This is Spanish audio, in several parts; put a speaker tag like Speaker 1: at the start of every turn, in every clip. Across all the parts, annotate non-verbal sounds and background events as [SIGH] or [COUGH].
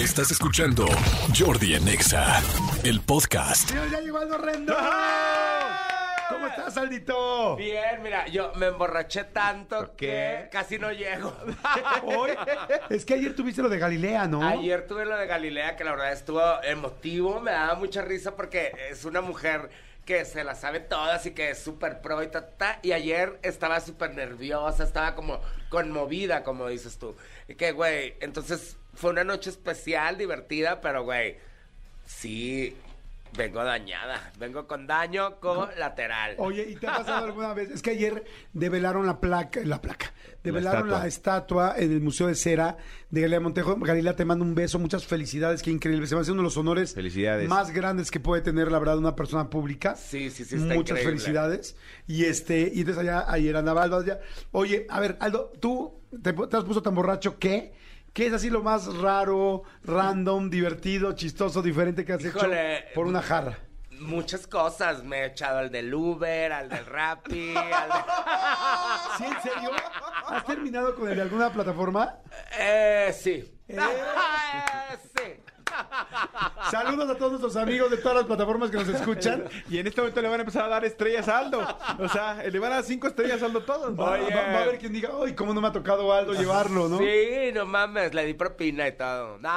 Speaker 1: Estás escuchando Jordi en Exa, el podcast.
Speaker 2: Señor, ya llegó Aldo Rendón. ¿Cómo estás, Aldito?
Speaker 3: Bien, mira, yo me emborraché tanto que casi no llego. [LAUGHS]
Speaker 2: Hoy, es que ayer tuviste lo de Galilea, ¿no?
Speaker 3: Ayer tuve lo de Galilea, que la verdad estuvo emotivo, me daba mucha risa porque es una mujer que se la sabe todas y que es súper pro y ta, ta, y ayer estaba súper nerviosa, estaba como conmovida, como dices tú. Y que, güey, entonces fue una noche especial, divertida, pero, güey, sí, vengo dañada, vengo con daño colateral.
Speaker 2: Oye, ¿y te ha pasado [LAUGHS] alguna vez? Es que ayer develaron la placa, la placa, develaron la estatua, en el Museo de Cera de Galilea Montejo. Galilea, te mando un beso, muchas felicidades, qué increíble. Se me hace uno de los honores
Speaker 4: Felicidades.
Speaker 2: más grandes que puede tener, la verdad, una persona pública.
Speaker 3: Sí, sí, sí, está
Speaker 2: Muchas
Speaker 3: increíble.
Speaker 2: felicidades. Y este, y entonces allá, ayer andaba Aldo. allá. Oye, a ver, Aldo, tú te, te has puesto tan borracho que. ¿Qué es así lo más raro, random, divertido, chistoso, diferente que has
Speaker 3: Híjole,
Speaker 2: hecho por una jarra?
Speaker 3: Muchas cosas. Me he echado al del Uber, al del Rappi, [LAUGHS] al de...
Speaker 2: ¿Sí, en serio? ¿Has terminado con el de alguna plataforma?
Speaker 3: Eh, sí.
Speaker 2: Eh.
Speaker 3: sí. [LAUGHS]
Speaker 2: Saludos a todos nuestros amigos de todas las plataformas que nos escuchan.
Speaker 4: Y en este momento le van a empezar a dar estrellas a Aldo. O sea, le van a dar cinco estrellas a Aldo todos.
Speaker 2: Va,
Speaker 3: Oye.
Speaker 2: va- va a haber quien diga, ¡ay, cómo no me ha tocado Aldo llevarlo, ¿no?
Speaker 3: Sí, no mames, le di propina y todo. [LAUGHS]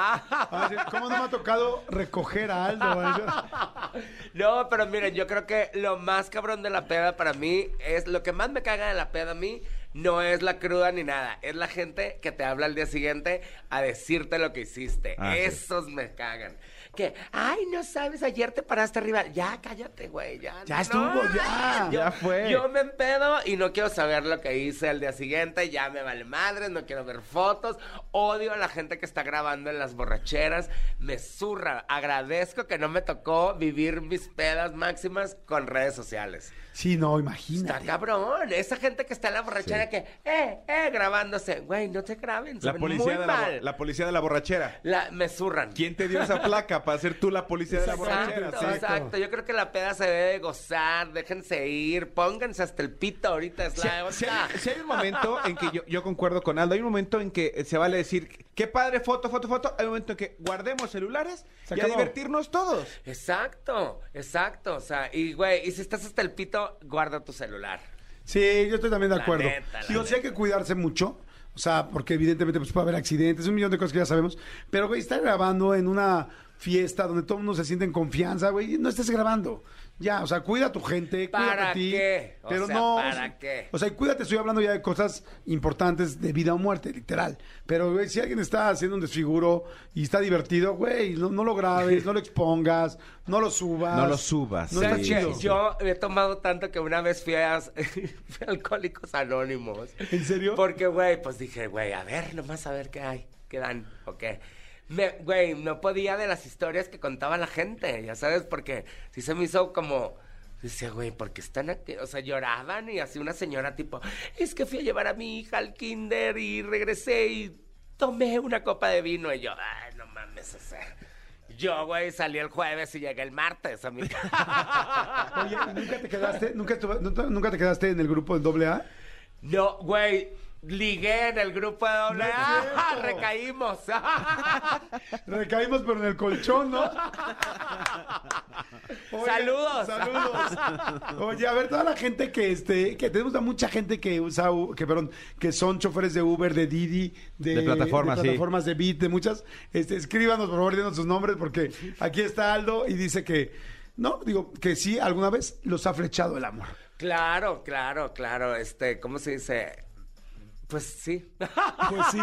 Speaker 2: Ah, ¿Cómo no me ha tocado recoger a Aldo? [LAUGHS]
Speaker 3: No, pero miren, yo creo que lo más cabrón de la peda para mí es lo que más me caga de la peda a mí. No es la cruda ni nada, es la gente que te habla al día siguiente a decirte lo que hiciste.
Speaker 4: Ah, sí.
Speaker 3: Esos me cagan. Que, ay, no sabes, ayer te paraste arriba. Ya, cállate, güey, ya.
Speaker 2: Ya
Speaker 3: no,
Speaker 2: estuvo, ya.
Speaker 3: Yo,
Speaker 4: Ya fue.
Speaker 3: Yo me empedo y no quiero saber lo que hice el día siguiente. Ya me vale madre, no quiero ver fotos. Odio a la gente que está grabando en las borracheras. Me zurra. Agradezco que no me tocó vivir mis pedas máximas con redes sociales.
Speaker 2: Sí, no,
Speaker 3: Está
Speaker 2: imagínate.
Speaker 3: cabrón. Esa gente que está en la borrachera que, eh, eh, grabándose. Güey, no te graben. se
Speaker 4: La policía,
Speaker 3: muy
Speaker 4: de la,
Speaker 3: mal.
Speaker 4: la policía de la borrachera.
Speaker 3: La- me zurran.
Speaker 4: ¿Quién te dio esa placa para ser tú la policía de la borrachera?
Speaker 3: Exacto,
Speaker 4: Sí.
Speaker 3: exacto. Yo creo que la peda se debe de gozar. Déjense ir. Pónganse hasta el pito ahorita. Es
Speaker 4: Si,
Speaker 3: la
Speaker 4: si
Speaker 3: onda.
Speaker 4: hay, si hay un momento en que yo, yo concuerdo con Aldo, hay un momento en que se vale decir, qué padre, foto, foto, foto. Hay un momento en que guardemos celulares
Speaker 2: Se
Speaker 4: y a divertirnos todos.
Speaker 3: Exacto, exacto. O sea, y güey, y si estás hasta el pito, guarda tu celular.
Speaker 2: Sí, yo estoy también de
Speaker 3: La
Speaker 2: acuerdo.
Speaker 3: neta,
Speaker 2: Digo, sí hay que cuidarse mucho. O sea, porque evidentemente pues, puede haber accidentes, un millón de cosas que ya sabemos. Pero, güey, estar grabando en una fiesta donde todo el mundo se siente en confianza, güey, no estés grabando. Ya, o sea, cuida a tu gente, cuida
Speaker 3: ¿Para
Speaker 2: a ti.
Speaker 3: qué? O
Speaker 2: Pero
Speaker 3: sea,
Speaker 2: no.
Speaker 3: ¿para qué?
Speaker 2: O sea, cuídate, estoy hablando ya de cosas importantes de vida o muerte, literal. Pero, güey, si alguien está haciendo un desfiguro y está divertido, güey, no, no lo grabes, no lo expongas, no lo subas.
Speaker 4: No lo subas,
Speaker 2: No
Speaker 4: sí.
Speaker 2: está
Speaker 3: ¿Sabes
Speaker 2: chido.
Speaker 3: Yo he tomado tanto que una vez fui a, [LAUGHS] fui a Alcohólicos Anónimos.
Speaker 2: ¿En serio?
Speaker 3: Porque, güey, pues dije, güey, a ver, nomás a ver qué hay, qué dan, o qué. Me, güey, no podía de las historias que contaba la gente, ya sabes, porque sí se me hizo como... Dice, güey, ¿por qué están aquí? O sea, lloraban y así una señora tipo, es que fui a llevar a mi hija al kinder y regresé y tomé una copa de vino. Y yo, ay, no mames, o sea... Yo, güey, salí el jueves y llegué el martes a mi casa. [LAUGHS]
Speaker 2: Oye, ¿y nunca te quedaste, nunca, nunca- te quedaste en el grupo del doble A?
Speaker 3: No, güey, ligué en el grupo de doble
Speaker 2: No [LAUGHS]
Speaker 3: recaímos. [LAUGHS]
Speaker 2: Recaímos, pero en el colchón, ¿no? Oye,
Speaker 3: Saludos.
Speaker 2: Saludos. [LAUGHS] Oye, a ver, toda la gente que este, que tenemos a mucha gente que usa, que perdón, que son choferes de Uber, de Didi, de,
Speaker 4: De plataformas,
Speaker 2: de
Speaker 4: sí.
Speaker 2: plataformas de Bit, de muchas, este, escríbanos, por favor, denos sus nombres, porque aquí está Aldo y dice que, no, digo, que sí, alguna vez los ha flechado el amor.
Speaker 3: Claro, claro, claro. Este, ¿cómo se dice? Pues sí.
Speaker 2: Pues sí.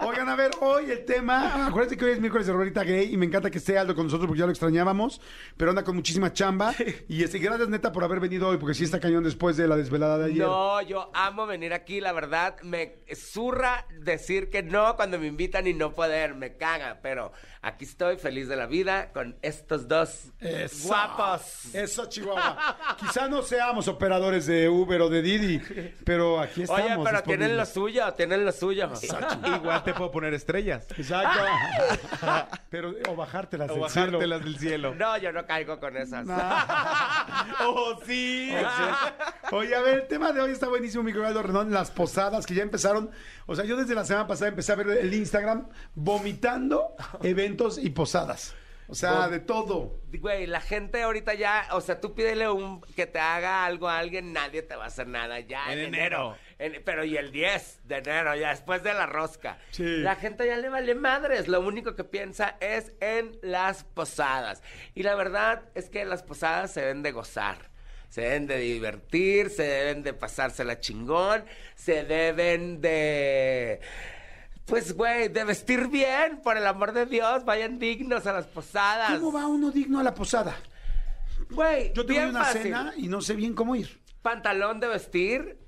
Speaker 2: Oigan, a ver, hoy el tema. Acuérdense que hoy es miércoles de Rorita Gay y me encanta que esté Aldo con nosotros porque ya lo extrañábamos, pero anda con muchísima chamba. Y este, gracias, neta, por haber venido hoy, porque sí está cañón después de la desvelada de ayer.
Speaker 3: No, yo amo venir aquí, la verdad, me zurra decir que no cuando me invitan y no poder, me caga, pero aquí estoy feliz de la vida con estos dos
Speaker 2: Eso.
Speaker 3: guapos.
Speaker 2: Eso, Chihuahua. Quizá no seamos operadores de Uber o de Didi, pero aquí estamos.
Speaker 3: Oye, pero tienen lo
Speaker 2: disponibles.
Speaker 3: suyo, tienen lo suyo.
Speaker 4: Igual te puedo poner estrellas.
Speaker 2: Exacto. [LAUGHS] pero, o bajártelas
Speaker 4: O
Speaker 2: del cielo.
Speaker 4: bajártelas del cielo.
Speaker 3: No, yo no caigo con esas. [LAUGHS]
Speaker 4: ¡Oh, sí!
Speaker 2: Oye, a ver, el tema de hoy está buenísimo, mi querido Renón, las posadas que ya empezaron. O sea, yo desde la semana pasada empecé a ver el Instagram vomitando eventos y posadas. O sea, de todo.
Speaker 3: Güey, la gente ahorita ya, o sea, tú pídele un que te haga algo a alguien, nadie te va a hacer nada ya en,
Speaker 4: En
Speaker 3: enero. En- pero y el 10 de enero, ya después de la rosca.
Speaker 2: Sí.
Speaker 3: La gente ya le vale madres, lo único que piensa es en las posadas. Y la verdad es que las posadas se deben de gozar. Se deben de divertir, se deben de pasársela chingón, se deben de... Pues, güey, de vestir bien, por el amor de Dios, vayan dignos a las posadas.
Speaker 2: ¿Cómo va uno digno a la posada?
Speaker 3: Güey,
Speaker 2: Yo
Speaker 3: bien
Speaker 2: una
Speaker 3: fácil.
Speaker 2: cena y no sé bien cómo ir.
Speaker 3: Pantalón de vestir,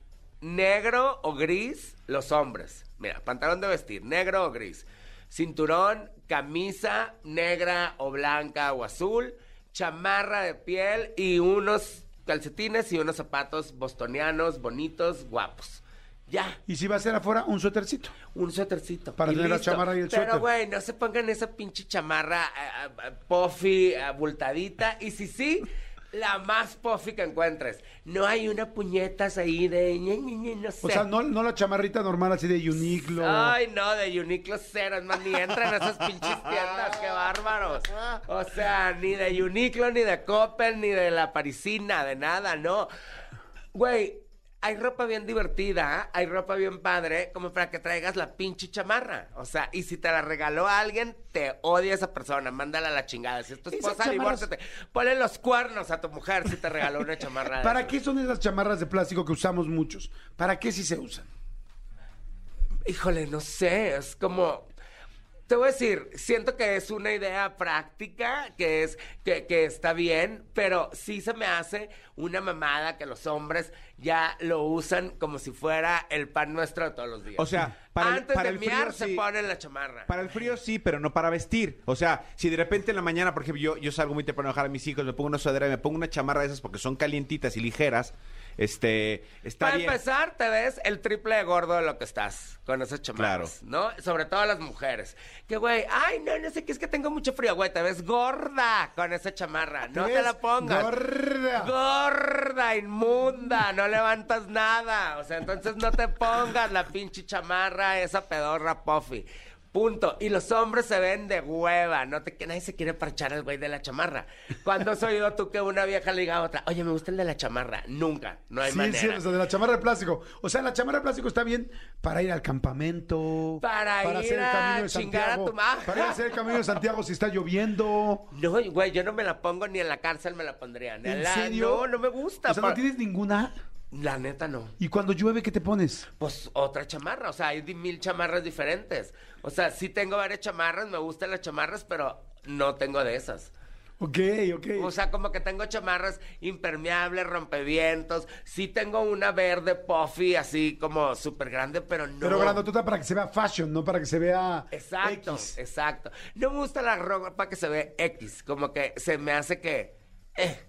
Speaker 3: negro o gris, los hombres. Mira, pantalón de vestir, negro o gris. Cinturón, camisa negra o blanca o azul, chamarra de piel y unos calcetines y unos zapatos bostonianos, bonitos, guapos. Ya,
Speaker 2: Y si va a ser afuera, un suétercito.
Speaker 3: un suétercito.
Speaker 2: Para
Speaker 3: y
Speaker 2: tener la chamarra y el suéter.
Speaker 3: Pero, güey, no se pongan esa pinche chamarra eh, puffy, abultadita. Y si sí, la más puffy que encuentres. No hay una puñetas ahí de... ñe, ñe, ñe, no sé.
Speaker 2: O sea, no, no la chamarrita normal así de Uniqlo.
Speaker 3: Ay, no, de Uniqlo cero, es más, ni entran a esas pinches tiendas, qué bárbaros. O sea, ni de Uniqlo, ni de Coppel, ni de la Parisina, de nada, no. Güey, hay ropa bien divertida, hay ropa bien padre, como para que traigas la pinche chamarra. O sea, y si te la regaló a alguien, te odia esa persona, mándala a la chingada. Si es tu esposa, divórciate. Ponle los cuernos a tu mujer si te regaló una chamarra.
Speaker 2: ¿Para qué son esas chamarras de plástico que usamos muchos? ¿Para qué si se usan?
Speaker 3: Híjole, no sé, es como... Te voy a decir, siento que es una idea práctica, que es que, que está bien, pero sí se me hace una mamada que los hombres ya lo usan como si fuera el pan nuestro de todos los días.
Speaker 4: O sea, para el-
Speaker 3: antes
Speaker 4: para
Speaker 3: de
Speaker 4: el frío,
Speaker 3: miar se
Speaker 4: sí.
Speaker 3: ponen la chamarra.
Speaker 4: Para el frío sí, pero no para vestir. O sea, si de repente en la mañana, por ejemplo, yo, yo salgo muy temprano a dejar a mis hijos, me pongo una sudadera y me pongo una chamarra de esas porque son calientitas y ligeras, este, está
Speaker 3: Para
Speaker 4: bien.
Speaker 3: empezar, te ves el triple de gordo de lo que estás con esas chamarras, ¿no? Sobre todo las mujeres. Que, güey, ay, no, no sé qué, es que tengo mucho frío, güey, te ves gorda con esa chamarra. No te, la pongas.
Speaker 2: gorda?
Speaker 3: Gorda, inmunda, no levantas nada. O sea, entonces no te pongas la pinche chamarra, esa pedorra puffy. Punto. Y los hombres se ven de hueva, no te que nadie se quiere parchar al güey de la chamarra. ¿Cuándo has oído tú que una vieja le diga a otra, oye, me gusta el de la chamarra? Nunca, no hay
Speaker 2: sí,
Speaker 3: manera.
Speaker 2: sí, o sea, de la chamarra de plástico. O sea, la chamarra de plástico está bien para ir al campamento.
Speaker 3: Para ir a chingar a tu ma-
Speaker 2: Para ir a hacer el camino de Santiago si está lloviendo.
Speaker 3: No, güey, yo no me la pongo ni en la cárcel me la pondría. Ni
Speaker 2: ¿En
Speaker 3: la-
Speaker 2: serio?
Speaker 3: No, no me gusta.
Speaker 2: O sea, no tienes ninguna.
Speaker 3: La neta no.
Speaker 2: ¿Y cuando llueve qué te pones?
Speaker 3: Pues otra chamarra, o sea, hay mil chamarras diferentes. O sea, sí tengo varias chamarras, me gustan las chamarras, pero no tengo de esas.
Speaker 2: Ok, ok.
Speaker 3: O sea, como que tengo chamarras impermeables, rompevientos. Sí tengo una verde puffy, así como súper grande, pero no.
Speaker 2: Pero grandotota para que se vea fashion, no para que se vea
Speaker 3: Exacto,
Speaker 2: X.
Speaker 3: exacto. No me gusta la ropa que se ve X, como que se me hace que... eh.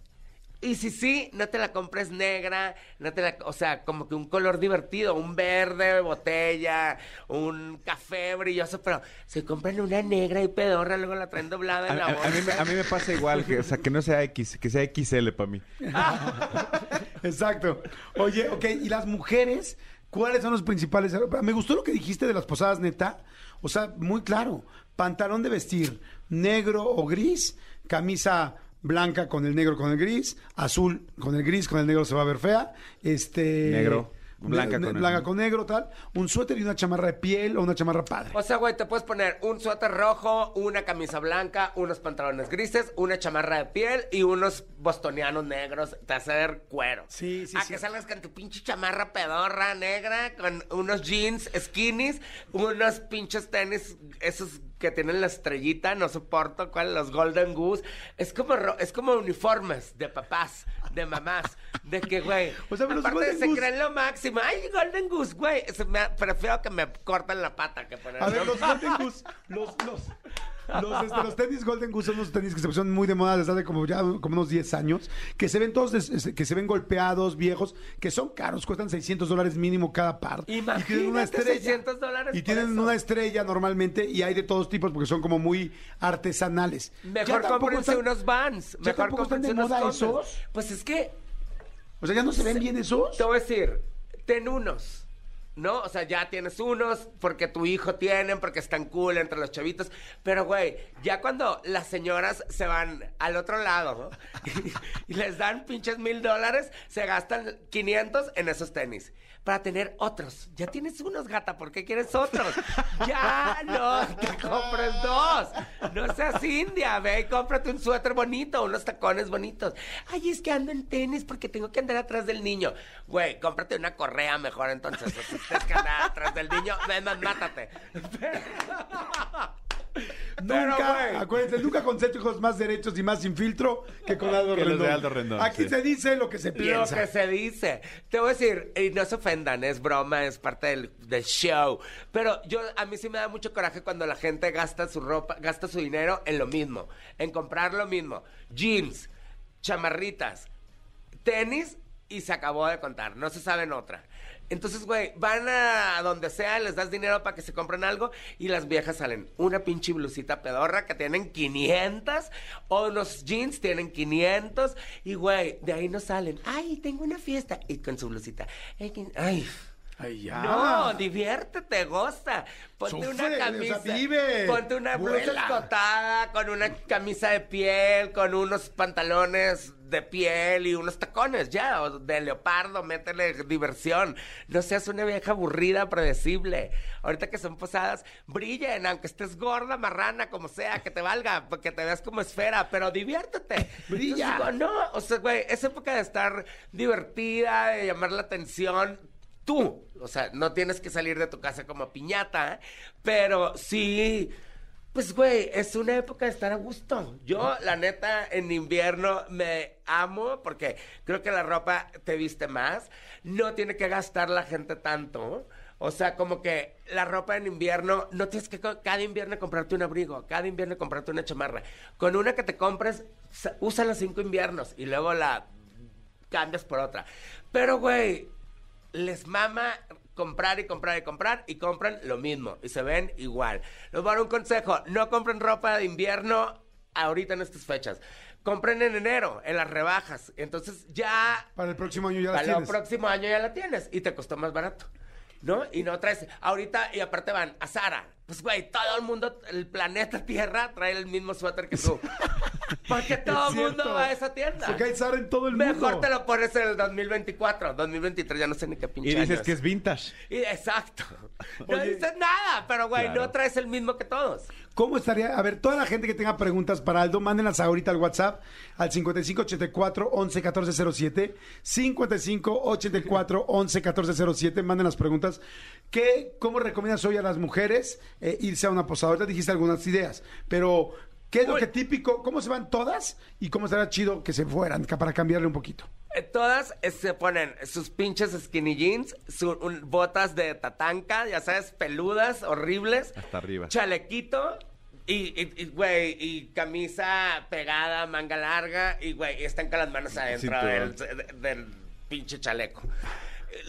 Speaker 3: Y si sí, no te la compres negra, no te la, o sea, como que un color divertido, un verde botella, un café brilloso, pero se compran una negra y pedorra, luego la traen doblada
Speaker 4: A,
Speaker 3: en la
Speaker 4: a-
Speaker 3: bolsa.
Speaker 4: a mí, me- a mí me pasa igual, que, o sea, que no sea X, que sea XL para mí. [LAUGHS]
Speaker 2: Exacto. Oye, ok, y las mujeres, ¿cuáles son los principales? Me gustó lo que dijiste de las posadas, neta. O sea, muy claro. Pantalón de vestir, negro o gris, camisa blanca con el negro con el gris, azul con el gris, con el negro se va a ver fea. Este.
Speaker 4: Negro, blanca
Speaker 2: ne-
Speaker 4: con
Speaker 2: blanca con negro, tal. Un suéter y una chamarra de piel o una chamarra padre.
Speaker 3: O sea, güey, te puedes poner un suéter rojo, una camisa blanca, unos pantalones grises, una chamarra de piel y unos bostonianos negros. Te hace ver cuero.
Speaker 2: Sí, sí,
Speaker 3: A
Speaker 2: sí.
Speaker 3: que salgas con tu pinche chamarra pedorra negra, con unos jeans skinnies, unos pinches tenis, esos que tienen la estrellita, no soporto cuál, los Golden Goose. Es como, ro- es como uniformes de papás, de mamás, de que, güey, [LAUGHS]
Speaker 2: O sea, los
Speaker 3: aparte
Speaker 2: Golden
Speaker 3: se
Speaker 2: Goose-
Speaker 3: creen lo máximo. Ay, Golden Goose, güey. Me- prefiero que me corten la pata que poner.
Speaker 2: A ver, los Golden Goose, los, los, los, este, los tenis Golden Goose son unos tenis que se pusieron muy de moda desde hace como ya como unos 10 años, que se ven todos, des- que se ven golpeados, viejos, que son caros, cuestan 600 dólares mínimo cada par. y tienen una estrella.
Speaker 3: 600 dólares
Speaker 2: Y tienen
Speaker 3: eso.
Speaker 2: una estrella normalmente y hay de todos tipos porque son como muy artesanales.
Speaker 3: Mejor cómprense
Speaker 2: están-
Speaker 3: unos Vans. Mejor
Speaker 2: tampoco están de
Speaker 3: cómprense unos
Speaker 2: moda esos.
Speaker 3: Pues es que
Speaker 2: O sea, ¿ya no se ven bien esos?
Speaker 3: Te voy a decir, ten unos. ¿No? O sea, ya tienes unos porque tu hijo tienen, porque están cool entre los chavitos. Pero, güey, ya cuando las señoras se van al otro lado ¿no? [LAUGHS] y, les dan pinches mil dólares, se gastan 500 en esos tenis. Para tener otros. Ya tienes unos, gata, ¿por qué quieres otros? Ya no te compres dos. No seas india, ve cómprate un suéter bonito, unos tacones bonitos. Ay, es que ando en tenis porque tengo que andar atrás del niño. Güey, cómprate una correa mejor entonces. Tienes que andar atrás del niño, ven, más, mátate. [LAUGHS] Pero,
Speaker 2: Nunca,
Speaker 3: güey.
Speaker 2: acuérdense, nunca consejos más derechos y más sin filtro que con Aldo
Speaker 4: Que los
Speaker 2: Rendón.
Speaker 4: de Aldo Rendón,
Speaker 2: Aquí
Speaker 4: sí.
Speaker 2: se dice lo que se
Speaker 3: Lo
Speaker 2: piensa.
Speaker 3: que se dice. Te voy a decir, y no se ofendan, es broma, es parte del, del show. Pero yo, a mí sí me da mucho coraje cuando la gente gasta su ropa, gasta su dinero en lo mismo, en comprar lo mismo. Jeans, chamarritas, tenis y se acabó de contar, no se saben otra. Entonces, güey, van a donde sea, les das dinero para que se compren algo y las viejas salen una pinche blusita pedorra que tienen 500 o los jeans tienen 500 y, güey, de ahí no salen. Ay, tengo una fiesta y con su blusita. Ay, Ay.
Speaker 2: Ya.
Speaker 3: No, diviértete, goza. Ponte
Speaker 2: Sufre,
Speaker 3: una camisa.
Speaker 2: vive,
Speaker 3: ponte una blusa escotada, con una camisa de piel, con unos pantalones de piel y unos tacones, ya, o de leopardo, métele diversión. No seas una vieja aburrida, predecible. Ahorita que son posadas, brillen, aunque estés gorda, marrana, como sea, que te valga, que te veas como esfera, pero diviértete. [LAUGHS]
Speaker 2: Brilla.
Speaker 3: Entonces, no, o sea, güey, es época de estar divertida, de llamar la atención tú. O sea, no tienes que salir de tu casa como piñata, pero sí. Pues, güey, es una época de estar a gusto. Yo, la neta, en invierno me amo porque creo que la ropa te viste más. No tiene que gastar la gente tanto. O sea, como que la ropa en invierno, no tienes que cada invierno comprarte un abrigo, cada invierno comprarte una chamarra. Con una que te compres, sa- usa los cinco inviernos y luego la cambias por otra. Pero, güey, les mama comprar y comprar y comprar y compran lo mismo y se ven igual. Les voy a dar un consejo, no compren ropa de invierno ahorita en estas fechas. Compren en enero, en las rebajas. Entonces ya
Speaker 2: Para el próximo año ya las
Speaker 3: para el
Speaker 2: tienes.
Speaker 3: próximo año ya la tienes y te costó más barato. ¿No? Y no traes. Ahorita, y aparte van a Sara. Pues, güey, todo el mundo, el planeta Tierra trae el mismo suéter que tú. [LAUGHS] Porque [LAUGHS] todo el mundo va a esa tienda.
Speaker 2: Porque hay Zara en todo el mundo.
Speaker 3: Mejor te lo pones en el 2024. 2023 ya no sé ni qué pinche
Speaker 4: Y dices que es vintage.
Speaker 3: Y- exacto. [LAUGHS] No dices nada, pero güey,
Speaker 4: Claro.
Speaker 3: no traes el mismo que todos.
Speaker 2: ¿Cómo estaría? A ver, toda la gente que tenga preguntas para Aldo, mándenlas ahorita al WhatsApp al 5584 11 1407. 5584 11 1407. Manden las preguntas. ¿Qué, ¿Cómo recomiendas hoy a las mujeres eh, irse a una posada? Ahorita dijiste algunas ideas, pero ¿qué es lo
Speaker 3: Uy.
Speaker 2: que típico? ¿Cómo se van todas? ¿Y cómo estaría chido que se fueran ca- para cambiarle un poquito?
Speaker 3: Eh, Todas eh, se ponen sus pinches skinny jeans, su- un- botas de tatanca, ya sabes, peludas, horribles.
Speaker 4: Hasta arriba.
Speaker 3: Chalequito. Y, y, y, güey, y camisa pegada, manga larga, y, güey, y están con las manos adentro del,
Speaker 4: Cinturón.
Speaker 3: de- del pinche chaleco.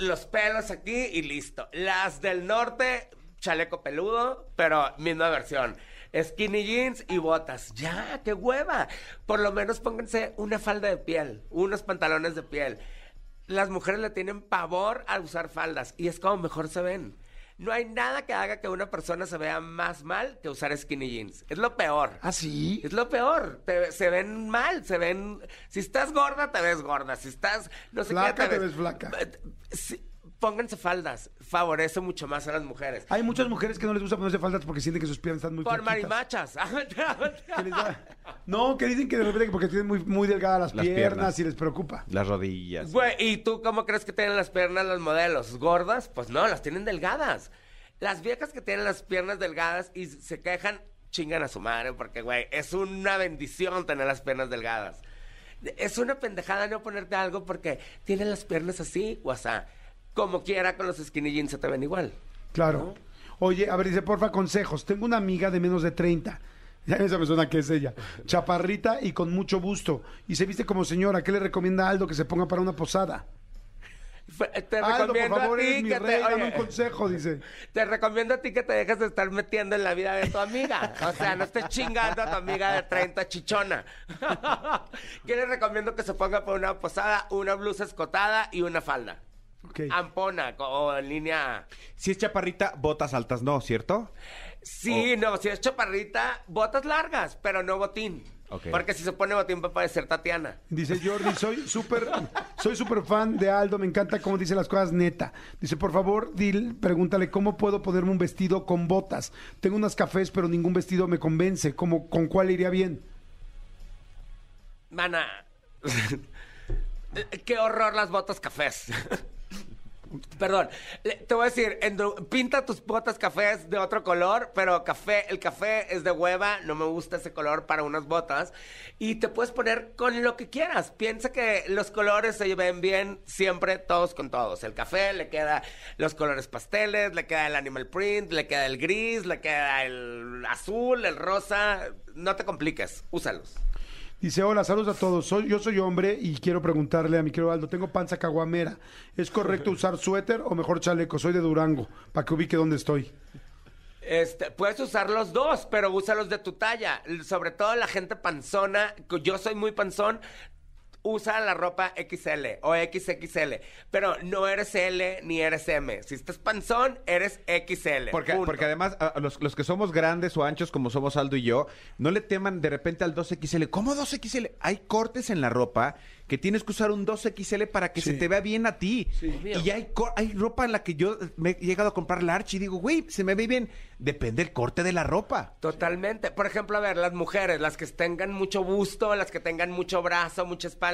Speaker 3: Los pelos aquí y listo. Las del norte, chaleco peludo, pero misma versión. Skinny jeans y botas. Ya, qué hueva. Por lo menos pónganse una falda de piel, unos pantalones de piel. Las mujeres le tienen pavor a usar faldas y es como mejor se ven. No hay nada que haga que una persona se vea más mal que usar skinny jeans. Es lo peor.
Speaker 2: ¿Ah, sí?
Speaker 3: Es lo peor. Te- se ven mal, se ven. Si estás gorda, te ves gorda. Si estás. No sé
Speaker 2: Flaca,
Speaker 3: qué,
Speaker 2: te ves flaca.
Speaker 3: Eh, pónganse faldas. Favorece mucho más a las mujeres.
Speaker 2: Hay muchas mujeres que no les gusta ponerse faldas porque sienten que sus piernas están muy
Speaker 3: Por
Speaker 2: flaquitas.
Speaker 3: marimachas. [LAUGHS]
Speaker 2: Que les da- No, que dicen que de repente que porque tienen muy, muy delgadas las,
Speaker 4: Las
Speaker 2: piernas,
Speaker 4: piernas.
Speaker 2: y les preocupa.
Speaker 4: Las rodillas.
Speaker 3: Güey, ¿y tú cómo crees que tienen las piernas los modelos? ¿Gordas? Pues no, las tienen delgadas. Las viejas que tienen las piernas delgadas y se quejan, chingan a su madre, porque, güey, es una bendición tener las piernas delgadas. Es una pendejada no ponerte algo porque tienes las piernas así o así. Como quiera, con los skinny jeans se te ven igual.
Speaker 2: Claro. Oye, a ver, dice, porfa, consejos. Tengo una amiga de menos de 30. [LAUGHS] Ya esa persona que es ella. Chaparrita y con mucho busto. Y se viste como señora. ¿Qué le recomienda a Aldo que se ponga para una posada?
Speaker 3: Te
Speaker 2: Aldo, por
Speaker 3: recomiendo
Speaker 2: favor,
Speaker 3: a ti
Speaker 2: mi
Speaker 3: que
Speaker 2: rey,
Speaker 3: te...
Speaker 2: un consejo, dice. [LAUGHS]
Speaker 3: Te recomiendo a ti que te dejes de estar metiendo en la vida de tu amiga. O sea, no estés chingando a tu amiga de 30 chichona. [LAUGHS] ¿Qué le recomiendo que se ponga por una posada? Una blusa escotada y una falda.
Speaker 2: Ok.
Speaker 3: Ampona o en línea.
Speaker 4: Si es chaparrita, botas altas no, ¿cierto?
Speaker 3: Sí, no, si es chaparrita, botas largas, pero no botín.
Speaker 4: Ok.
Speaker 3: Porque si se pone botín va a parecer Tatiana.
Speaker 2: Dice Jordi, soy súper soy súper fan de Aldo, me encanta cómo dice las cosas neta. Dice, por favor, Dil, pregúntale cómo puedo ponerme un vestido con botas. Tengo unas cafés, pero ningún vestido me convence. ¿Cómo, ¿Con cuál iría bien?
Speaker 3: Mana, [LAUGHS] qué horror las botas cafés. [LAUGHS] Perdón, te voy a decir, pinta tus botas cafés de otro color, pero café, el café es de hueva, no me gusta ese color para unas botas. Y te puedes poner con lo que quieras. Piensa que los colores se ven bien siempre todos con todos. El café le queda los colores pasteles, le queda el animal print, le queda el gris, le queda el azul, el rosa. No te compliques, úsalos.
Speaker 2: Dice, hola, saludos a todos. Soy, yo soy hombre y quiero preguntarle a mi querido Aldo, tengo panza caguamera. ¿Es correcto [LAUGHS] usar suéter o mejor chaleco? Soy de Durango, para que ubique dónde estoy.
Speaker 3: Este, puedes usar los dos, pero úsalos de tu talla. Sobre todo la gente panzona, yo soy muy panzón, usa la ropa XL o XXL, pero no eres L ni eres M. Si estás panzón, eres XL.
Speaker 4: Porque,
Speaker 3: punto.
Speaker 4: porque además, a- a los, los que somos grandes o anchos como somos Aldo y yo, no le teman de repente al 2XL. ¿Cómo 2XL? Hay cortes en la ropa que tienes que usar un 2XL para que se te vea bien a ti. Y hay, hay ropa en la que yo me he llegado a comprar large y digo, güey, se me ve bien. Depende el corte de la ropa.
Speaker 3: Totalmente. Por ejemplo, a ver, las mujeres, las que tengan mucho busto, las que tengan mucho brazo, mucha espalda,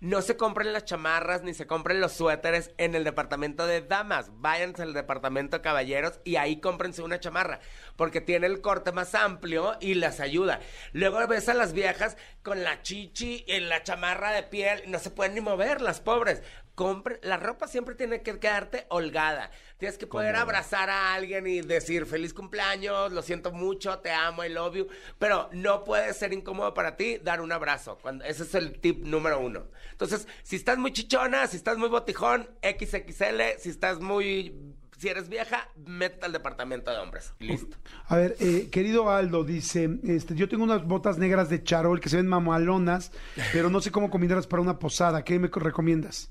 Speaker 3: no se compren las chamarras ni se compren los suéteres en el departamento de damas. Váyanse al departamento de caballeros y ahí cómprense una chamarra, porque tiene el corte más amplio y las ayuda. Luego ves a las viejas con la chichi en la chamarra de piel, no se pueden ni mover, las pobres. Compre, la ropa siempre tiene que quedarte holgada. Tienes que poder abrazar a alguien y decir feliz cumpleaños, lo siento mucho, te amo, I love you. Pero no puede ser incómodo para ti dar un abrazo. Cuando, ese es el tip número uno. Entonces, si estás muy chichona, si estás muy botijón, XXL, si estás muy. Si eres vieja, métete al departamento de hombres. Listo.
Speaker 2: A ver, eh, querido Aldo, dice, este, yo tengo unas botas negras de charol que se ven mamalonas, pero no sé cómo combinarlas para una posada. ¿Qué me co- recomiendas?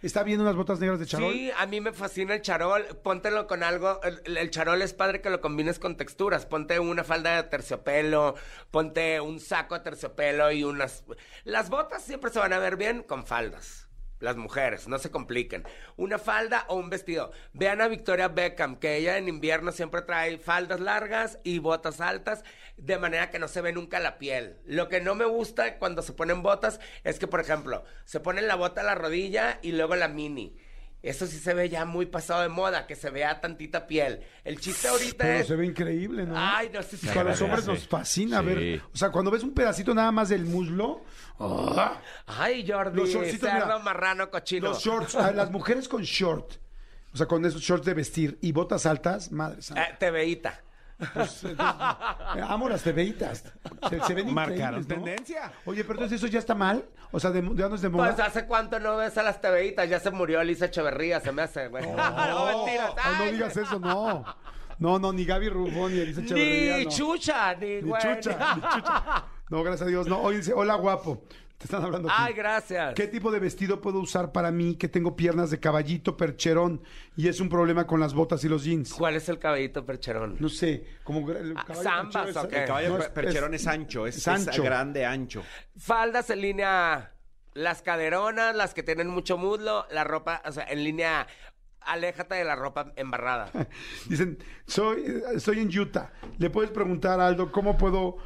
Speaker 2: ¿Está bien unas botas negras de charol?
Speaker 3: Sí, a mí me fascina el charol. Póntelo con algo. El, el charol es padre que lo combines con texturas. Ponte una falda de terciopelo, ponte un saco de terciopelo y unas. Las botas siempre se van a ver bien con faldas. Las mujeres, no se compliquen. Una falda o un vestido. Vean a Victoria Beckham, que ella en invierno siempre trae faldas largas y botas altas, de manera que no se ve nunca la piel. Lo que no me gusta cuando se ponen botas es que, por ejemplo, se ponen la bota a la rodilla y luego la mini. Eso sí se ve ya muy pasado de moda, que se vea tantita piel. El chiste ahorita
Speaker 2: Pero
Speaker 3: es...
Speaker 2: se ve increíble, ¿no?
Speaker 3: Ay, no sé si...
Speaker 2: A los hombres nos fascina
Speaker 4: Sí.
Speaker 2: ver. O sea, cuando ves un pedacito nada más del muslo, ¡ah!
Speaker 3: Ay, Jordi,
Speaker 2: Los shortcitos,
Speaker 3: cerdo,
Speaker 2: mira,
Speaker 3: marrano, cochino.
Speaker 2: los shorts, a las mujeres con short, o sea, con esos shorts de vestir y botas altas, madre santa.
Speaker 3: Eh, TVita.
Speaker 2: Pues, entonces, eh, amo las tebeitas. Se, se ven
Speaker 4: Marcaron
Speaker 2: ¿no?
Speaker 4: tendencia.
Speaker 2: Oye, pero entonces eso ya está mal. O sea, de, ya no es de moda.
Speaker 3: Pues hace cuánto no ves a las TVitas, ya se murió Elisa Echeverría, se me hace, güey. no, [LAUGHS] mentiras.
Speaker 2: Ay, no digas eso, no. No, no, ni Gaby Rubón ni Elisa Echeverría.
Speaker 3: Ni
Speaker 2: no.
Speaker 3: chucha, ni
Speaker 2: Ni
Speaker 3: güey.
Speaker 2: chucha, ni chucha. No, gracias a Dios. No, oye, dice, hola guapo. Te están hablando.
Speaker 3: Ay, gracias.
Speaker 2: ¿Qué tipo de vestido puedo usar para mí que tengo piernas de caballito percherón y es un problema con las botas y los jeans?
Speaker 3: ¿Cuál es el caballito percherón?
Speaker 2: No sé, como el
Speaker 3: Ah,
Speaker 2: caballo
Speaker 3: zambas,
Speaker 2: percherón es-
Speaker 3: ¿o qué?
Speaker 4: El caballo
Speaker 2: no,
Speaker 4: percherón es, ancho, es,
Speaker 2: es
Speaker 4: es
Speaker 2: ancho.
Speaker 4: grande, ancho.
Speaker 3: Faldas en línea, las caderonas, las que tienen mucho muslo, la ropa, o sea, en línea, aléjate de la ropa embarrada. [LAUGHS]
Speaker 2: Dicen, soy, eh, estoy en Utah. ¿Le puedes preguntar a Aldo cómo puedo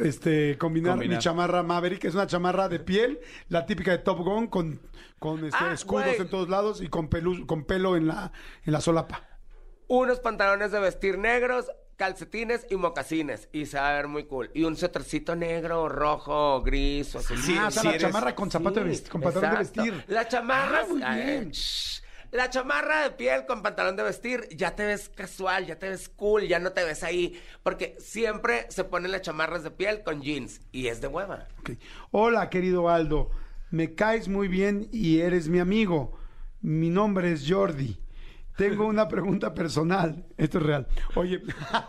Speaker 2: este, combinar,
Speaker 4: Combinar.
Speaker 2: mi chamarra Maverick? Es una chamarra de piel, la típica de Top Gun, con, con este,
Speaker 3: Ah,
Speaker 2: escudos
Speaker 3: güey.
Speaker 2: en todos lados y con, pelu- con pelo en la, en la solapa.
Speaker 3: Unos pantalones de vestir negros, calcetines y mocasines. Y se va a ver muy cool. Y un suétercito negro, rojo, gris o azul.
Speaker 4: Sí,
Speaker 2: ah, o sea,
Speaker 4: sí
Speaker 2: la
Speaker 4: eres-
Speaker 2: chamarra con zapato de vestir, con pantalón de
Speaker 3: exacto.
Speaker 2: vestir.
Speaker 3: La chamarra.
Speaker 2: Ah, muy
Speaker 3: ay,
Speaker 2: bien.
Speaker 3: shh. La chamarra de piel con pantalón de vestir, ya te ves casual, ya te ves cool, ya no te ves ahí. Porque siempre se ponen las chamarras de piel con jeans. Y es de hueva.
Speaker 2: Hola, querido Aldo. Me caes muy bien y eres mi amigo. Mi nombre es Jordi. Tengo una pregunta personal. Esto es real. Oye,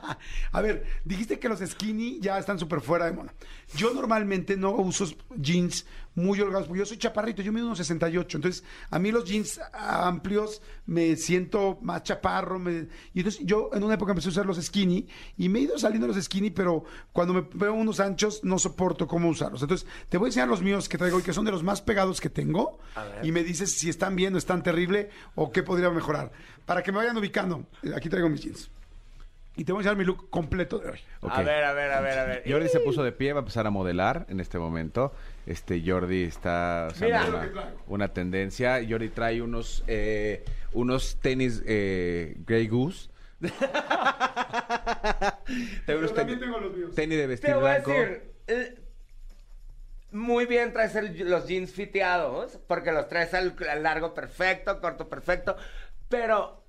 Speaker 2: [LAUGHS] a ver, dijiste que los skinny ya están súper fuera de moda. Yo normalmente no uso jeans muy holgados, porque yo soy chaparrito, yo mido unos 68. Entonces, a mí los jeans amplios me siento más chaparro. me- y entonces yo en una época empecé a usar los skinny y me he ido saliendo los skinny, pero cuando me veo unos anchos no soporto cómo usarlos. Entonces, te voy a enseñar los míos que traigo y que son de los más pegados que tengo. Y me dices si están bien o están terrible o qué podría mejorar. Para que me vayan ubicando. Eh, Aquí traigo mis jeans. Y te voy a enseñar mi look completo de hoy.
Speaker 3: A ver, a ver, a ver, a ver.
Speaker 4: Jordi se puso de pie, va a empezar a modelar en este momento. Este Jordi está
Speaker 3: Mira.
Speaker 4: usando una, una tendencia. Jordi trae unos eh, unos tenis eh, Grey Goose. [LAUGHS] Unos
Speaker 2: también
Speaker 4: tenis,
Speaker 2: tengo los míos.
Speaker 4: tenis de vestir
Speaker 3: Te voy a
Speaker 4: blanco.
Speaker 3: decir, eh, muy bien traes el- los jeans fiteados, porque los traes al, al largo perfecto, corto perfecto, pero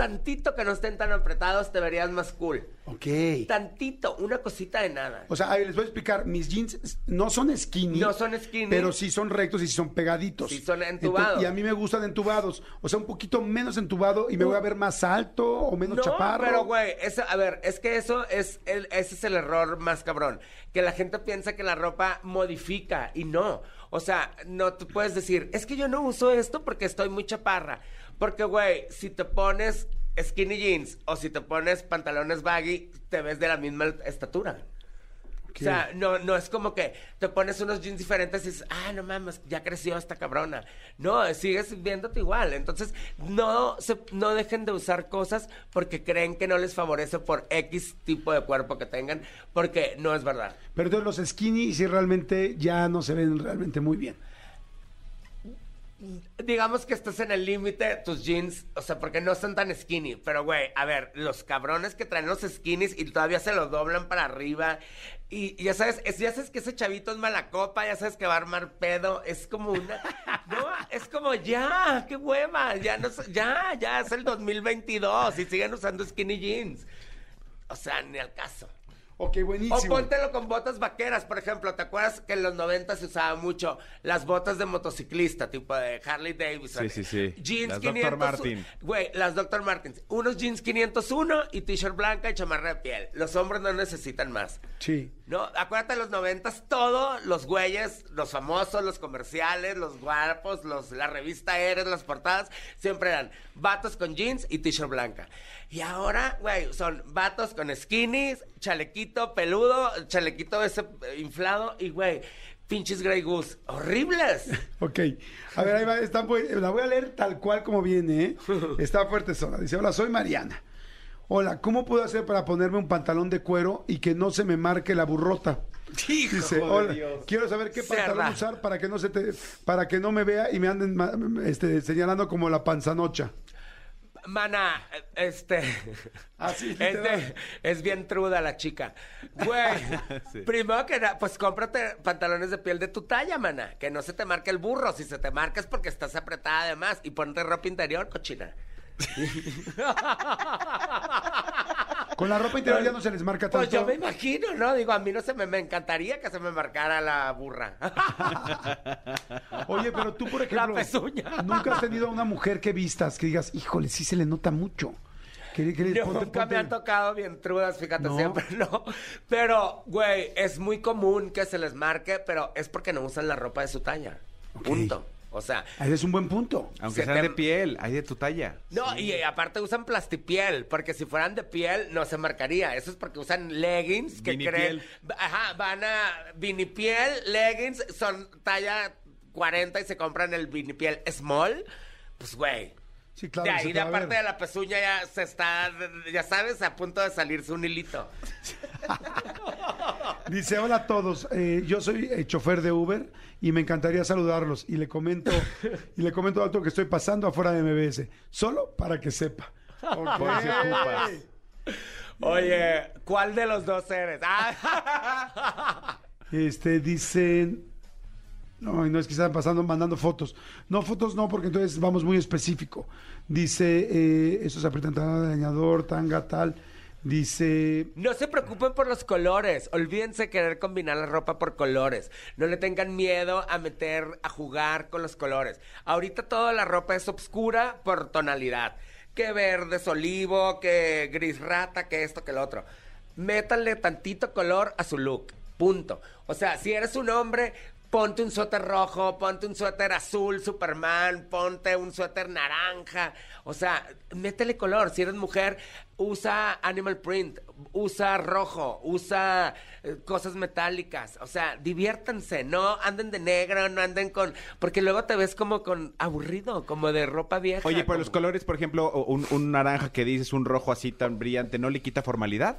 Speaker 3: tantito que no estén tan apretados te verías más cool.
Speaker 2: Ok.
Speaker 3: Tantito, una cosita de nada.
Speaker 2: O sea, ahí les voy a explicar. Mis jeans no son skinny.
Speaker 3: No son skinny.
Speaker 2: Pero sí son rectos y sí son pegaditos.
Speaker 3: Sí son entubados.
Speaker 2: y a mí me gustan entubados. O sea, un poquito menos entubado y me voy a ver más alto o menos
Speaker 3: No,
Speaker 2: chaparro.
Speaker 3: pero güey, a ver, es que eso es el, ese es el error más cabrón, que la gente piensa que la ropa modifica y no. O sea, no tú puedes decir, es que yo no uso esto porque estoy muy chaparra, porque güey, si te pones skinny jeans o si te pones pantalones baggy, te ves de la misma estatura. O sea, no, no es como que te pones unos jeans diferentes y dices, ah, no mames, ya creció esta cabrona. No, sigues viéndote igual. Entonces, no, se, no dejen de usar cosas porque creen que no les favorece por X tipo de cuerpo que tengan, porque no es verdad.
Speaker 2: Pero entonces los skinny sí realmente ya no se ven realmente muy bien.
Speaker 3: Digamos que estás en el límite, tus jeans, o sea, porque no son tan skinny. Pero, güey, a ver, los cabrones que traen los skinnies y todavía se los doblan para arriba. Y, ya sabes, es- ya sabes que ese chavito es mala copa, ya sabes que va a armar pedo. Es como una. [LAUGHS] No, es como ya, qué hueva. Ya, no, ya, ya es el 2022 y siguen usando skinny jeans. O sea, ni al caso.
Speaker 2: Ok,
Speaker 3: O
Speaker 2: buenísimo.
Speaker 3: póntelo con botas vaqueras, por ejemplo. ¿Te acuerdas que en los 90 se usaba mucho las botas de motociclista, tipo de Harley Davidson?
Speaker 4: Sí, sí, sí.
Speaker 3: Jeans
Speaker 4: Las Dr.
Speaker 3: 500.
Speaker 4: Martin.
Speaker 3: Güey, las Dr. Martins. Unos jeans 501 y t-shirt blanca y chamarra de piel. Los hombres no necesitan más.
Speaker 2: Sí.
Speaker 3: No, acuérdate de los noventas, todos los güeyes, los famosos, los comerciales, los guapos, los, la revista Eres, las portadas, siempre eran vatos con jeans y t-shirt blanca. Y ahora, güey, son vatos con skinnies, chalequito peludo, chalequito ese eh, inflado y, güey, pinches Grey Goose. Horribles. [LAUGHS]
Speaker 2: Ok. A ver, ahí va. Está, la voy a leer tal cual como viene, ¿eh? [LAUGHS] Está fuerte sola. Dice, hola, soy Mariana. Hola, ¿cómo puedo hacer para ponerme un pantalón de cuero y que no se me marque la burrota?
Speaker 3: Hijo
Speaker 2: Dice, hola,
Speaker 3: Dios.
Speaker 2: quiero saber qué
Speaker 3: Cerda.
Speaker 2: pantalón usar para que no se te, para que no me vea y me anden este, señalando como la panzanocha.
Speaker 3: Mana, este. [LAUGHS]
Speaker 2: Así,
Speaker 3: es, de-
Speaker 2: literal.
Speaker 3: es bien truda la chica. Güey, [LAUGHS]
Speaker 4: Sí.
Speaker 3: primero que nada, pues cómprate pantalones de piel de tu talla, mana. Que no se te marque el burro. Si se te marca es porque estás apretada además. Y ponte ropa interior, cochina. [LAUGHS]
Speaker 2: Con la ropa interior ya no se les marca tanto.
Speaker 3: Pues yo me imagino, ¿no? Digo, a mí no se me, me encantaría que se me marcara la burra.
Speaker 2: Oye, pero tú, por [LAUGHS] ejemplo,
Speaker 3: pezuña.
Speaker 2: nunca has tenido a una mujer que vistas que digas, híjole, sí se le nota mucho. Ponte-
Speaker 3: Nunca me han tocado bien trudas, fíjate,
Speaker 2: No.
Speaker 3: siempre [LAUGHS] no. Pero, güey, es muy común que se les marque, pero es porque no usan la ropa de su talla. Punto. O sea,
Speaker 2: Ese es un buen punto.
Speaker 4: Aunque
Speaker 3: Se
Speaker 4: sean
Speaker 3: te-
Speaker 4: de piel, hay de tu talla.
Speaker 3: no, y eh, aparte usan plastipiel, porque si fueran de piel no se marcaría. Eso es porque usan leggings que
Speaker 4: Vinipiel.
Speaker 3: creen. Ajá, van a vinipiel, leggings, son talla 40 y se compran el vinipiel small. Pues, güey.
Speaker 2: Sí, claro.
Speaker 3: de ahí,
Speaker 2: te
Speaker 3: de
Speaker 2: va a
Speaker 3: aparte
Speaker 2: ver.
Speaker 3: de la pezuña, ya se está, ya sabes, a punto de salirse un hilito. [LAUGHS]
Speaker 2: Dice, hola a todos, eh, yo soy eh, chofer de Uber y me encantaría saludarlos y le comento [LAUGHS] y le comento algo que estoy pasando afuera de MBS, solo para que sepa.
Speaker 3: Oye, ¿cuál de los dos eres? Ah.
Speaker 2: Este, dicen, no, no es que están pasando, mandando fotos. No, fotos no, porque entonces vamos muy específico. Dice, eh, estos aprietan tan dañador, tanga, tal. Dice,
Speaker 3: No se preocupen por los colores. Olvídense querer combinar la ropa por colores. No le tengan miedo a meter, a jugar con los colores. Ahorita toda la ropa es oscura por tonalidad. Que verde es olivo, que gris rata, que esto, que lo otro. Métanle tantito color a su look. Punto. O sea, si eres un hombre, ponte un suéter rojo, ponte un suéter azul, Superman, ponte un suéter naranja. O sea, métele color. Si eres mujer, usa animal print, usa rojo, usa eh, cosas metálicas. O sea, diviértanse, no anden de negro, no anden con... Porque luego te ves como con aburrido, como de ropa vieja.
Speaker 4: Oye, pero
Speaker 3: como-
Speaker 4: los colores, por ejemplo, un, un naranja que dices, un rojo así tan brillante, ¿no le quita formalidad?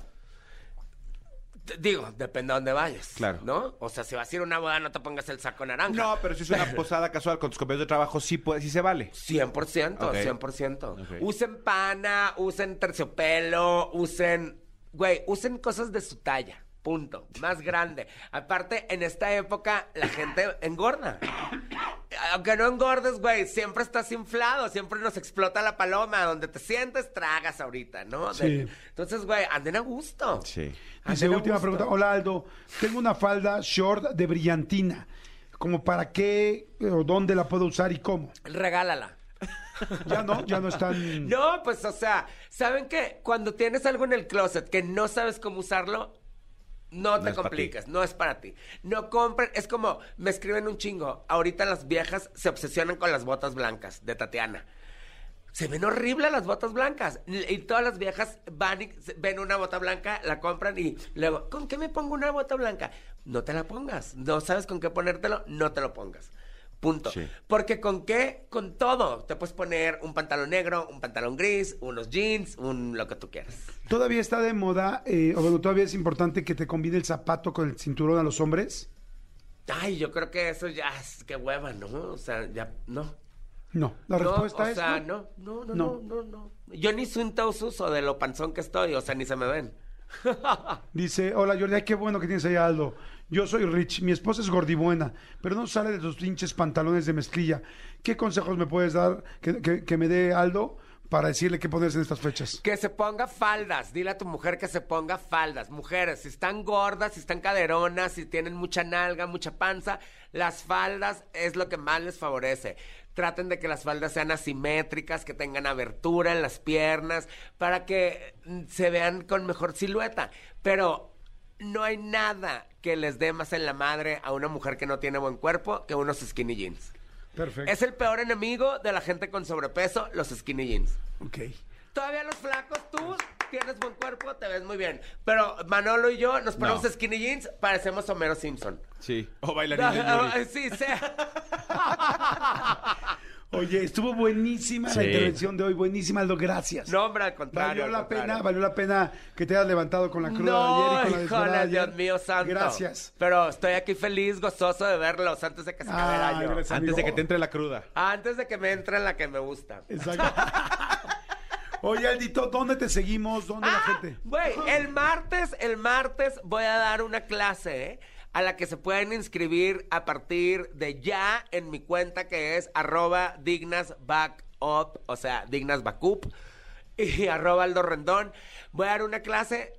Speaker 3: Digo, depende a dónde vayas.
Speaker 4: Claro.
Speaker 3: ¿No? O sea, si vas a ir a una boda, no te pongas el saco naranja.
Speaker 4: No, pero si es una [LAUGHS] posada casual con tus compañeros de trabajo, sí, puede, sí se vale.
Speaker 3: 100%,
Speaker 4: Ok.
Speaker 3: 100%.
Speaker 4: Ok.
Speaker 3: Usen pana, usen terciopelo, usen... Güey, usen cosas de su talla. Punto. Más grande. Aparte, en esta época, la gente engorda. Aunque no engordes, güey, siempre estás inflado, siempre nos explota la paloma. Donde te sientes, tragas ahorita, ¿no?
Speaker 2: Sí.
Speaker 3: Entonces, güey, anden a gusto.
Speaker 4: Sí.
Speaker 2: dice, última
Speaker 3: gusto.
Speaker 2: pregunta. Hola Aldo, tengo una falda short de brillantina. ¿Como para qué o dónde la puedo usar y cómo?
Speaker 3: Regálala.
Speaker 2: Ya no, ya no están... [LAUGHS]
Speaker 3: No, pues, o sea, ¿saben qué? Cuando tienes algo en el closet que no sabes cómo usarlo, no te compliques, no es para ti. No compren, es como, me escriben un chingo. Ahorita las viejas se obsesionan con las botas blancas de Tatiana. Se ven horribles las botas blancas. Y todas las viejas van y ven una bota blanca, la compran y luego, ¿con qué me pongo una bota blanca? No te la pongas. No sabes con qué ponértelo, no te lo pongas. Punto.
Speaker 4: Sí.
Speaker 3: Porque con qué, con todo. Te puedes poner un pantalón negro, un pantalón gris, unos jeans, un lo que tú quieras.
Speaker 2: ¿Todavía está de moda, eh, o bueno, todavía es importante que te combine el zapato con el cinturón a los hombres?
Speaker 3: Ay, yo creo que eso ya es que hueva, ¿no? O sea, ya, no.
Speaker 2: No, la
Speaker 3: No,
Speaker 2: respuesta
Speaker 3: o
Speaker 2: es
Speaker 3: sea,
Speaker 2: no.
Speaker 3: no. No, no,
Speaker 2: No.
Speaker 3: no, no, no. Yo ni soy un taus uso de lo panzón que estoy, o sea, ni se me ven. [LAUGHS]
Speaker 2: Dice, hola Jordi, ay, qué bueno que tienes ahí Aldo. Yo soy Rich, mi esposa es gordibuena, pero no sale de sus pinches pantalones de mezclilla. ¿Qué consejos me puedes dar que, que- que me dé Aldo para decirle qué ponerse en estas fechas?
Speaker 3: Que se ponga faldas. Dile a tu mujer que se ponga faldas. Mujeres, si están gordas, si están caderonas, si tienen mucha nalga, mucha panza, las faldas es lo que más les favorece. Traten de que las faldas sean asimétricas, que tengan abertura en las piernas, para que mm, se vean con mejor silueta. Pero no hay nada que les dé más en la madre a una mujer que no tiene buen cuerpo que unos skinny jeans.
Speaker 2: Perfecto.
Speaker 3: Es el peor enemigo de la gente con sobrepeso, los skinny jeans.
Speaker 2: Ok.
Speaker 3: Todavía los flacos, tú tienes buen cuerpo, te ves muy bien. Pero Manolo y yo nos ponemos
Speaker 4: No.
Speaker 3: skinny jeans, parecemos Homero Simpson.
Speaker 4: Sí. O bailarín [LAUGHS] de Yuri.
Speaker 3: sí, sea. [LAUGHS]
Speaker 2: Oye, estuvo buenísima la intervención de hoy, buenísima Aldo, gracias.
Speaker 3: No, hombre, al contrario.
Speaker 2: Valió
Speaker 3: al
Speaker 2: la
Speaker 3: contrario.
Speaker 2: pena, valió la pena que te hayas levantado con la cruda
Speaker 3: No,
Speaker 2: de ayer y con la
Speaker 3: híjole,
Speaker 2: de ayer.
Speaker 3: Dios mío santo.
Speaker 2: Gracias.
Speaker 3: Pero estoy aquí feliz, gozoso de verlos antes de que se acabe el año.
Speaker 2: gracias.
Speaker 4: Antes de que te entre la cruda.
Speaker 3: Antes de que me entre en la que me gusta.
Speaker 2: Exacto. [LAUGHS] Oye, Aldito, ¿dónde te seguimos? ¿Dónde la
Speaker 3: Ah,
Speaker 2: gente?
Speaker 3: Güey, el martes, el martes voy a dar una clase, ¿eh? A la que se pueden inscribir a partir de ya en mi cuenta que es arroba dignas backup, o sea, dignas backup y [LAUGHS] arroba Aldo Rendón. Voy a dar una clase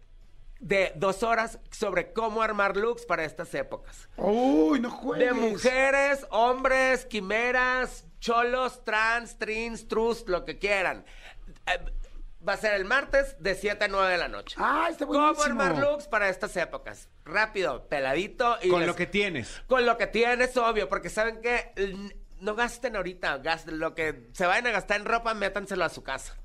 Speaker 3: de dos horas sobre cómo armar looks para estas épocas.
Speaker 2: Uy, no juegues.
Speaker 3: De mujeres, hombres, quimeras, cholos, trans, trins, trus, lo que quieran. Va a ser el martes de 7 a 9 de la noche.
Speaker 2: Ah, está buenísimo.
Speaker 3: ¿Cómo armar looks para estas épocas? Rápido, peladito y
Speaker 4: Con
Speaker 3: les-
Speaker 4: lo que tienes.
Speaker 3: con lo que tienes, obvio, porque saben que no gasten ahorita, gasten lo que se vayan a gastar en ropa, métanselo a su casa.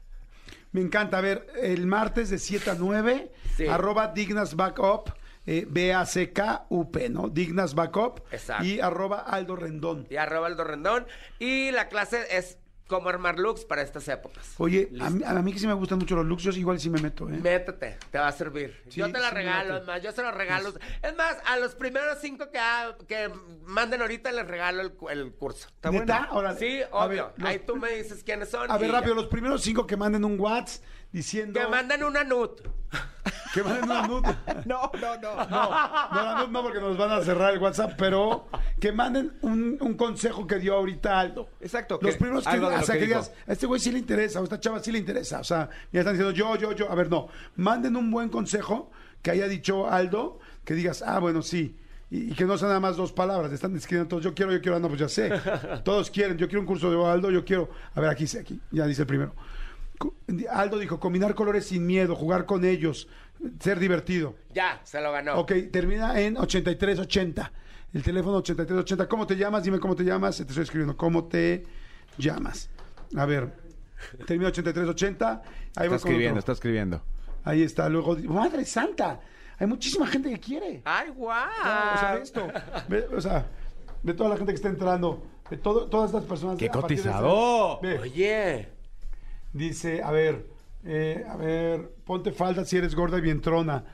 Speaker 2: Me encanta. A ver, el martes de 7 a 9,
Speaker 3: Sí.
Speaker 2: arroba Dignas Backup, eh, B-A-C-K-U-P, ¿no? Dignas Backup.
Speaker 3: Exacto.
Speaker 2: Y arroba Aldo Rendón.
Speaker 3: Y arroba el Rendón. Y la clase es cómo armar looks para estas épocas.
Speaker 2: Oye, a mí, a mí que sí me gustan mucho los looks, yo igual sí me meto, ¿eh?
Speaker 3: Métete, te va a servir.
Speaker 2: Sí,
Speaker 3: yo te la
Speaker 2: sí
Speaker 3: regalo, es más, yo se los regalo. Es más, a los primeros cinco que, ha- que manden ahorita les regalo el, el curso. ¿Está bueno? Sí, obvio.
Speaker 2: ver, los-
Speaker 3: Ahí tú me dices quiénes son.
Speaker 2: A ver, rápido,
Speaker 3: ya.
Speaker 2: los primeros cinco que manden un WhatsApp diciendo...
Speaker 3: Que manden una nut. [LAUGHS]
Speaker 2: Que manden una nude. [LAUGHS]
Speaker 4: No, no, no.
Speaker 2: No, no, la no, porque nos van a cerrar el WhatsApp, pero que manden un, un consejo que dio ahorita Aldo.
Speaker 4: Exacto,
Speaker 2: Los
Speaker 4: que-
Speaker 2: primeros que, o sea, digas, a este güey sí le interesa, o a esta chava sí le interesa. O sea, ya están diciendo yo, yo, yo. A ver, no. Manden un buen consejo que haya dicho Aldo, que digas, ah, bueno, sí. Y, que no sean nada más dos palabras. Están escribiendo todos, yo quiero, yo quiero, ah, no, pues ya sé. [LAUGHS] Todos quieren, yo quiero un curso de Aldo, yo quiero. A ver, aquí, sí, aquí. Ya dice el primero. Aldo dijo, combinar colores sin miedo, jugar con ellos, ser divertido.
Speaker 3: Ya, se lo ganó.
Speaker 2: Ok, termina en 8380. El teléfono 8380. ¿Cómo te llamas? Dime cómo te llamas. Te estoy escribiendo. ¿Cómo te llamas? A ver. Termina 8380. Ahí
Speaker 4: Está escribiendo, está escribiendo.
Speaker 2: Ahí está. Luego, ¡Madre Santa! Hay muchísima gente que quiere.
Speaker 3: Ay, guau.
Speaker 2: No, o sea, ve esto. Ve, o sea, ve toda la gente que está entrando. Ve todo- todas estas personas.
Speaker 4: ¡Qué
Speaker 2: de
Speaker 4: cotizado!
Speaker 2: Ve,
Speaker 3: Oye.
Speaker 2: Dice, a ver, eh, a ver, ponte falda si eres gorda y vientrona. [LAUGHS]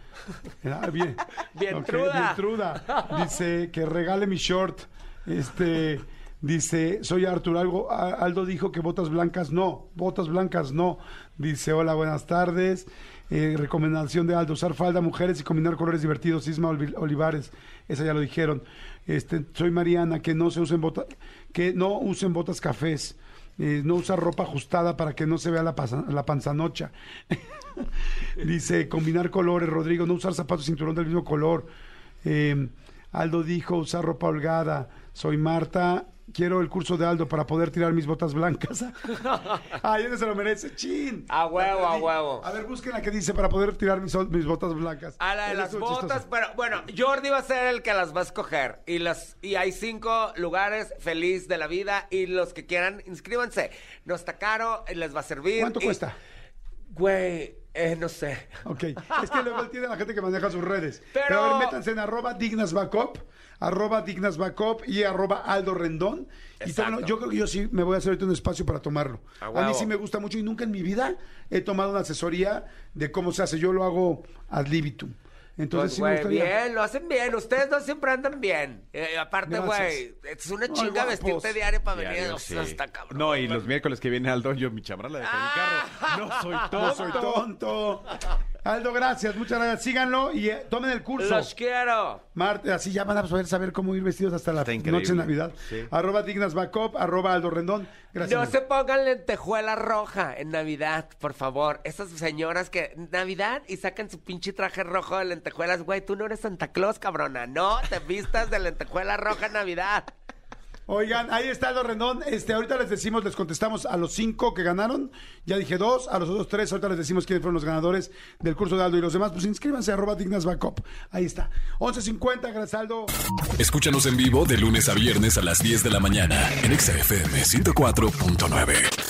Speaker 2: Ah, bien.
Speaker 3: Vientruda.
Speaker 2: Vientruda. Dice, que regale mi short. Este, dice, soy Arturo. Algo, Aldo dijo que botas blancas no, botas blancas no. Dice, hola, buenas tardes. Eh, recomendación de Aldo, usar falda, mujeres y combinar colores divertidos. Isma Olivares, esa ya lo dijeron. Este, soy Mariana, que no se usen botas, que no usen botas cafés. No usar ropa ajustada para que no se vea la, panzanocha. [LAUGHS] Dice, combinar colores, Rodrigo, no usar zapatos cinturón del mismo color. Eh, Aldo dijo, usar ropa holgada. Soy Marta, quiero el curso de Aldo para poder tirar mis botas blancas. [LAUGHS] Ay, ese se lo merece, chin.
Speaker 3: A huevo, a huevo.
Speaker 2: A ver, busquen la que dice para poder tirar mis, mis botas blancas.
Speaker 3: A la de las botas, pero bueno, Jordi va a ser el que las va a escoger. Y las y hay cinco lugares feliz de la vida. Y los que quieran, inscríbanse. No está caro, les va a servir.
Speaker 2: ¿Cuánto
Speaker 3: y-
Speaker 2: cuesta?
Speaker 3: Güey, eh, no sé.
Speaker 2: Ok, es que luego tiene la gente que maneja sus redes. Pero,
Speaker 3: Pero-
Speaker 2: a ver, métanse en arroba dignas backup, arroba dignas backup y arroba aldo rendón. Y tómalo. yo creo que yo sí me voy a hacer ahorita un espacio para tomarlo.
Speaker 3: A
Speaker 2: A, mí sí me gusta mucho y nunca en mi vida he tomado una asesoría de cómo se hace. Yo lo hago ad libitum. Entonces
Speaker 3: Pues,
Speaker 2: sí me
Speaker 3: güey,
Speaker 2: gustaría.
Speaker 3: bien, lo hacen bien. Ustedes dos siempre andan bien. Eh, aparte, güey, es una chinga vestirte diario para venir.
Speaker 4: Diario,
Speaker 3: o
Speaker 4: sí.
Speaker 3: sea, está cabrón.
Speaker 4: No, y los miércoles que viene Aldo, yo mi chamarra la dejé en mi carro. No soy tonto.
Speaker 2: No soy [LAUGHS] tonto. Aldo, gracias, muchas gracias. Síganlo y eh, tomen el curso.
Speaker 3: Los quiero.
Speaker 2: Marte, así ya van a poder saber cómo ir vestidos hasta la noche de Navidad.
Speaker 4: Sí.
Speaker 2: Arroba dignas backup, arroba aldo rendón. Gracias.
Speaker 3: No se pongan lentejuela roja en Navidad, por favor. Esas señoras que Navidad y sacan su pinche traje rojo de lentejuelas, güey, tú no eres Santa Claus, cabrona. No te vistas de lentejuela roja en Navidad.
Speaker 2: Oigan, ahí está Aldo Rendón. Este, ahorita les decimos, les contestamos a los cinco que ganaron. Ya dije dos, a los otros tres. Ahorita les decimos quiénes fueron los ganadores del curso de Aldo y los demás. Pues inscríbanse a arroba. Ahí está. 11.50, gracias Aldo.
Speaker 1: Escúchanos en vivo de lunes a viernes a las 10 de la mañana en Exa FM 104.9.